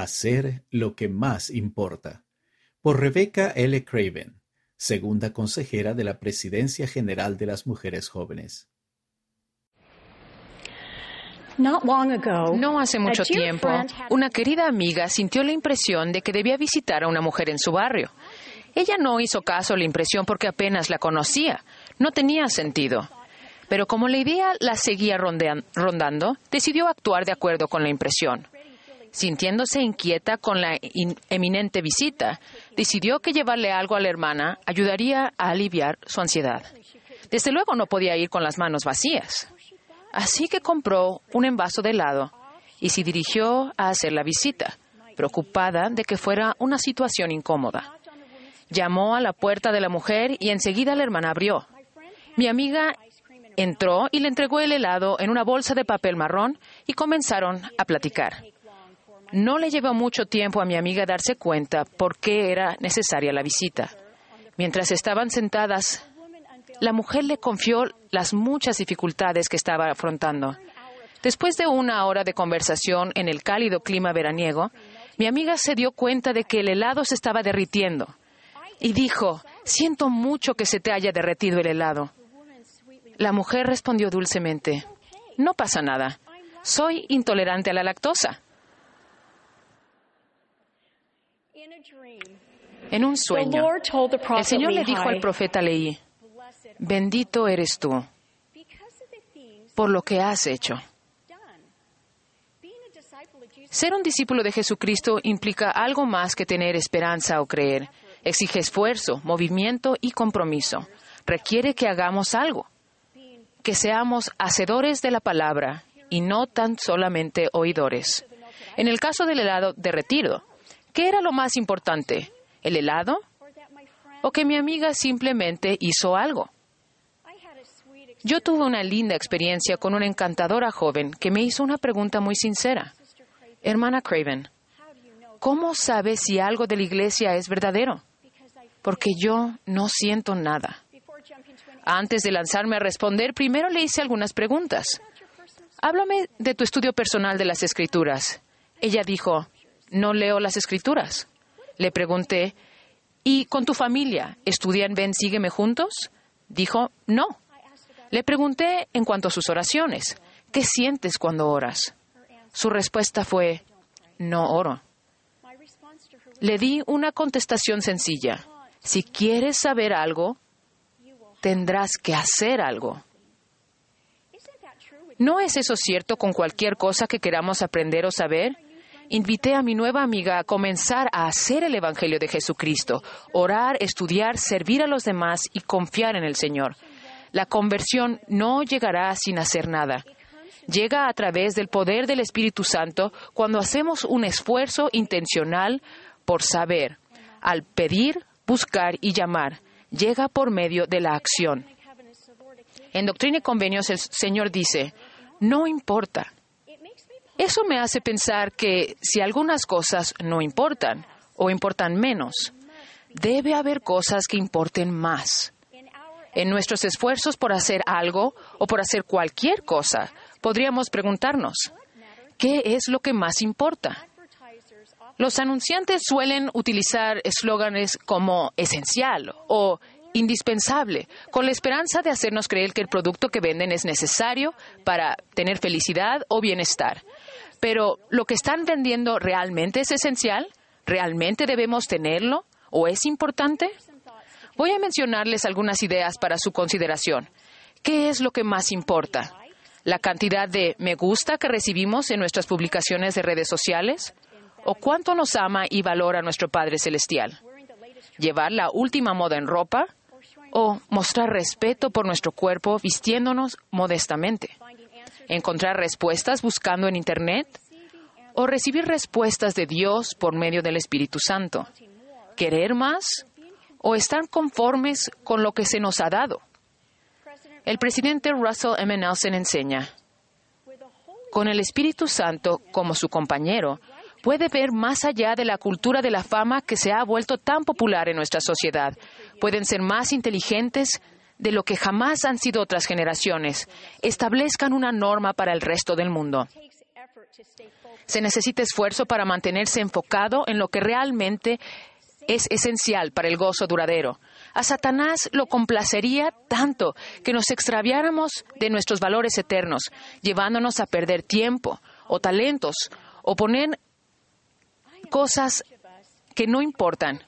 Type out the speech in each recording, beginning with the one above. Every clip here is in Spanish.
Hacer lo que más importa. Por Rebecca L. Craven, segunda consejera de la Presidencia General de las Mujeres Jóvenes. No hace mucho tiempo, una querida amiga sintió la impresión de que debía visitar a una mujer en su barrio. Ella no hizo caso a la impresión porque apenas la conocía. No tenía sentido. Pero como la idea la seguía rondando, decidió actuar de acuerdo con la impresión. Sintiéndose inquieta con la eminente visita, decidió que llevarle algo a la hermana ayudaría a aliviar su ansiedad. Desde luego no podía ir con las manos vacías. Así que compró un envaso de helado y se dirigió a hacer la visita, preocupada de que fuera una situación incómoda. Llamó a la puerta de la mujer y enseguida la hermana abrió. Mi amiga entró y le entregó el helado en una bolsa de papel marrón y comenzaron a platicar. No le llevó mucho tiempo a mi amiga darse cuenta por qué era necesaria la visita. Mientras estaban sentadas, la mujer le confió las muchas dificultades que estaba afrontando. Después de una hora de conversación en el cálido clima veraniego, mi amiga se dio cuenta de que el helado se estaba derritiendo y dijo, siento mucho que se te haya derretido el helado. La mujer respondió dulcemente, no pasa nada, soy intolerante a la lactosa. En un sueño, el Señor le dijo al profeta Leí, bendito eres tú por lo que has hecho. Ser un discípulo de Jesucristo implica algo más que tener esperanza o creer. Exige esfuerzo, movimiento y compromiso. Requiere que hagamos algo, que seamos hacedores de la palabra y no tan solamente oidores. En el caso del helado derretido, ¿qué era lo más importante? ¿El helado? ¿O que mi amiga simplemente hizo algo? Yo tuve una linda experiencia con una encantadora joven que me hizo una pregunta muy sincera. Hermana Craven, ¿cómo sabe si algo de la iglesia es verdadero? Porque yo no siento nada. Antes de lanzarme a responder, primero le hice algunas preguntas. Háblame de tu estudio personal de las escrituras. Ella dijo, no leo las escrituras. Le pregunté, ¿y con tu familia? ¿Estudian Ven, sígueme juntos? Dijo, no. Le pregunté en cuanto a sus oraciones, ¿qué sientes cuando oras? Su respuesta fue, no oro. Le di una contestación sencilla. Si quieres saber algo, tendrás que hacer algo. ¿No es eso cierto con cualquier cosa que queramos aprender o saber? Invité a mi nueva amiga a comenzar a hacer el Evangelio de Jesucristo, orar, estudiar, servir a los demás y confiar en el Señor. La conversión no llegará sin hacer nada. Llega a través del poder del Espíritu Santo cuando hacemos un esfuerzo intencional por saber. Al pedir, buscar y llamar, llega por medio de la acción. En Doctrina y Convenios el Señor dice, no importa. Eso me hace pensar que si algunas cosas no importan o importan menos, debe haber cosas que importen más. En nuestros esfuerzos por hacer algo o por hacer cualquier cosa, podríamos preguntarnos, ¿qué es lo que más importa? Los anunciantes suelen utilizar eslóganes como esencial o indispensable, con la esperanza de hacernos creer que el producto que venden es necesario para tener felicidad o bienestar. Pero, ¿lo que están vendiendo realmente es esencial? ¿Realmente debemos tenerlo? ¿O es importante? Voy a mencionarles algunas ideas para su consideración. ¿Qué es lo que más importa? ¿La cantidad de me gusta que recibimos en nuestras publicaciones de redes sociales? ¿O cuánto nos ama y valora nuestro Padre Celestial? ¿Llevar la última moda en ropa? ¿O mostrar respeto por nuestro cuerpo vistiéndonos modestamente? ¿Encontrar respuestas buscando en Internet? ¿O recibir respuestas de Dios por medio del Espíritu Santo? ¿Querer más? o están conformes con lo que se nos ha dado. El presidente Russell M. Nelson enseña, con el Espíritu Santo como su compañero, puede ver más allá de la cultura de la fama que se ha vuelto tan popular en nuestra sociedad. Pueden ser más inteligentes de lo que jamás han sido otras generaciones. Establezcan una norma para el resto del mundo. Se necesita esfuerzo para mantenerse enfocado en lo que realmente es esencial para el gozo duradero. A Satanás lo complacería tanto que nos extraviáramos de nuestros valores eternos, llevándonos a perder tiempo o talentos o poner cosas que no importan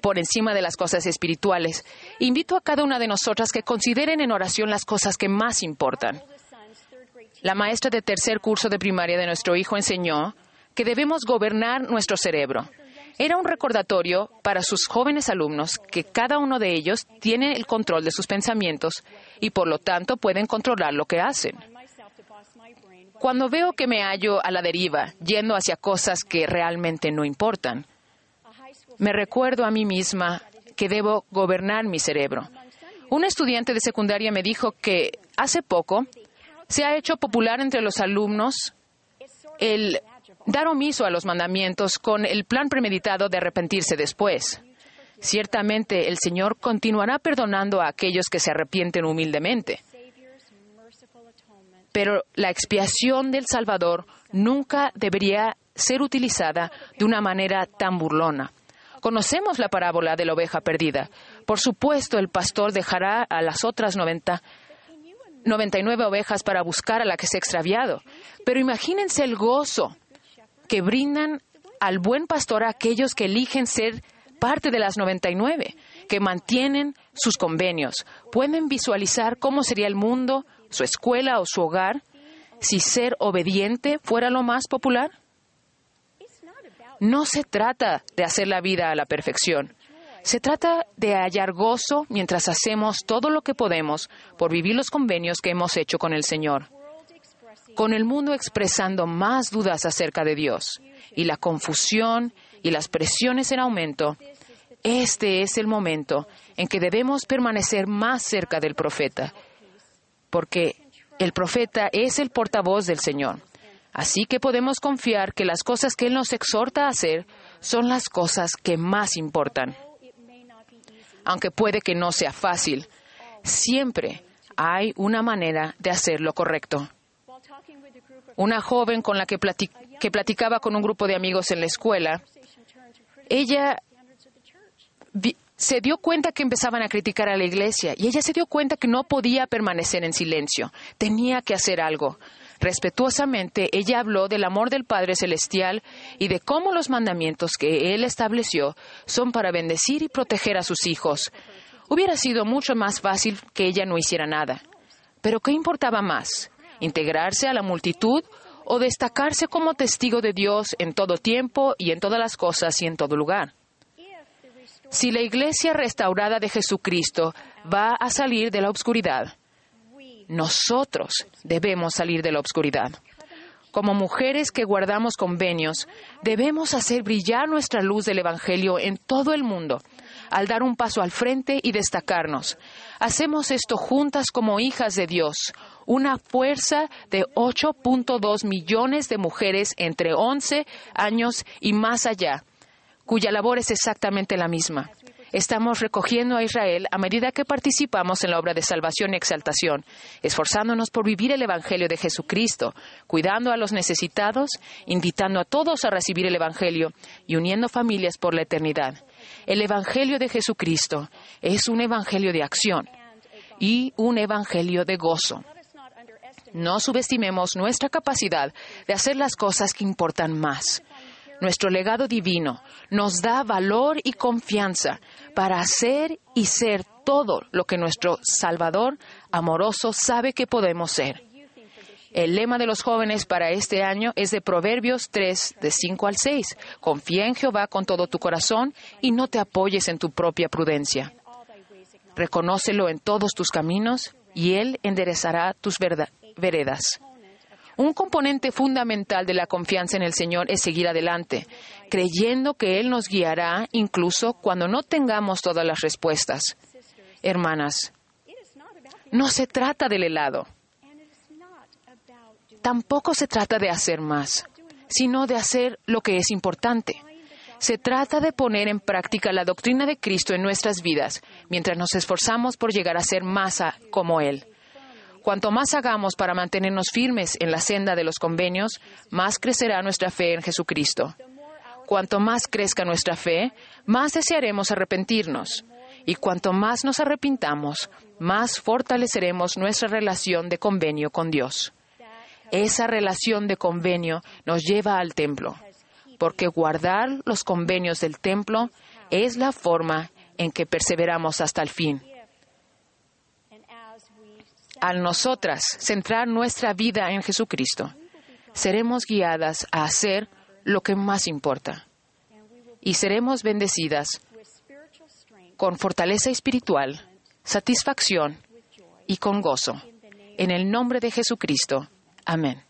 por encima de las cosas espirituales. Invito a cada una de nosotras que consideren en oración las cosas que más importan. La maestra de tercer curso de primaria de nuestro hijo enseñó que debemos gobernar nuestro cerebro. Era un recordatorio para sus jóvenes alumnos que cada uno de ellos tiene el control de sus pensamientos y por lo tanto pueden controlar lo que hacen. Cuando veo que me hallo a la deriva, yendo hacia cosas que realmente no importan, me recuerdo a mí misma que debo gobernar mi cerebro. Un estudiante de secundaria me dijo que hace poco se ha hecho popular entre los alumnos el dar omiso a los mandamientos con el plan premeditado de arrepentirse después. Ciertamente el Señor continuará perdonando a aquellos que se arrepienten humildemente. Pero la expiación del Salvador nunca debería ser utilizada de una manera tan burlona. Conocemos la parábola de la oveja perdida. Por supuesto, el pastor dejará a las otras 90 99 ovejas para buscar a la que se ha extraviado. Pero imagínense el gozo que brindan al buen pastor a aquellos que eligen ser parte de las 99, que mantienen sus convenios. ¿Pueden visualizar cómo sería el mundo, su escuela o su hogar si ser obediente fuera lo más popular? No se trata de hacer la vida a la perfección. Se trata de hallar gozo mientras hacemos todo lo que podemos por vivir los convenios que hemos hecho con el Señor. Con el mundo expresando más dudas acerca de Dios y la confusión y las presiones en aumento, este es el momento en que debemos permanecer más cerca del profeta, porque el profeta es el portavoz del Señor. Así que podemos confiar que las cosas que Él nos exhorta a hacer son las cosas que más importan aunque puede que no sea fácil, siempre hay una manera de hacer lo correcto. Una joven con la que, que platicaba con un grupo de amigos en la escuela, ella se dio cuenta que empezaban a criticar a la iglesia y ella se dio cuenta que no podía permanecer en silencio, tenía que hacer algo. Respetuosamente, ella habló del amor del Padre Celestial y de cómo los mandamientos que Él estableció son para bendecir y proteger a sus hijos. Hubiera sido mucho más fácil que ella no hiciera nada. Pero ¿qué importaba más? ¿Integrarse a la multitud o destacarse como testigo de Dios en todo tiempo y en todas las cosas y en todo lugar? Si la iglesia restaurada de Jesucristo va a salir de la oscuridad, nosotros debemos salir de la oscuridad. Como mujeres que guardamos convenios, debemos hacer brillar nuestra luz del Evangelio en todo el mundo, al dar un paso al frente y destacarnos. Hacemos esto juntas como hijas de Dios, una fuerza de 8.2 millones de mujeres entre 11 años y más allá, cuya labor es exactamente la misma. Estamos recogiendo a Israel a medida que participamos en la obra de salvación y exaltación, esforzándonos por vivir el Evangelio de Jesucristo, cuidando a los necesitados, invitando a todos a recibir el Evangelio y uniendo familias por la eternidad. El Evangelio de Jesucristo es un Evangelio de acción y un Evangelio de gozo. No subestimemos nuestra capacidad de hacer las cosas que importan más nuestro legado divino, nos da valor y confianza para hacer y ser todo lo que nuestro Salvador amoroso sabe que podemos ser. El lema de los jóvenes para este año es de Proverbios 3, de 5 al 6. Confía en Jehová con todo tu corazón y no te apoyes en tu propia prudencia. Reconócelo en todos tus caminos y Él enderezará tus veredas. Un componente fundamental de la confianza en el Señor es seguir adelante, creyendo que Él nos guiará incluso cuando no tengamos todas las respuestas. Hermanas, no se trata del helado. Tampoco se trata de hacer más, sino de hacer lo que es importante. Se trata de poner en práctica la doctrina de Cristo en nuestras vidas, mientras nos esforzamos por llegar a ser más como Él. Cuanto más hagamos para mantenernos firmes en la senda de los convenios, más crecerá nuestra fe en Jesucristo. Cuanto más crezca nuestra fe, más desearemos arrepentirnos. Y cuanto más nos arrepintamos, más fortaleceremos nuestra relación de convenio con Dios. Esa relación de convenio nos lleva al templo, porque guardar los convenios del templo es la forma en que perseveramos hasta el fin. Al nosotras centrar nuestra vida en Jesucristo, seremos guiadas a hacer lo que más importa y seremos bendecidas con fortaleza espiritual, satisfacción y con gozo. En el nombre de Jesucristo. Amén.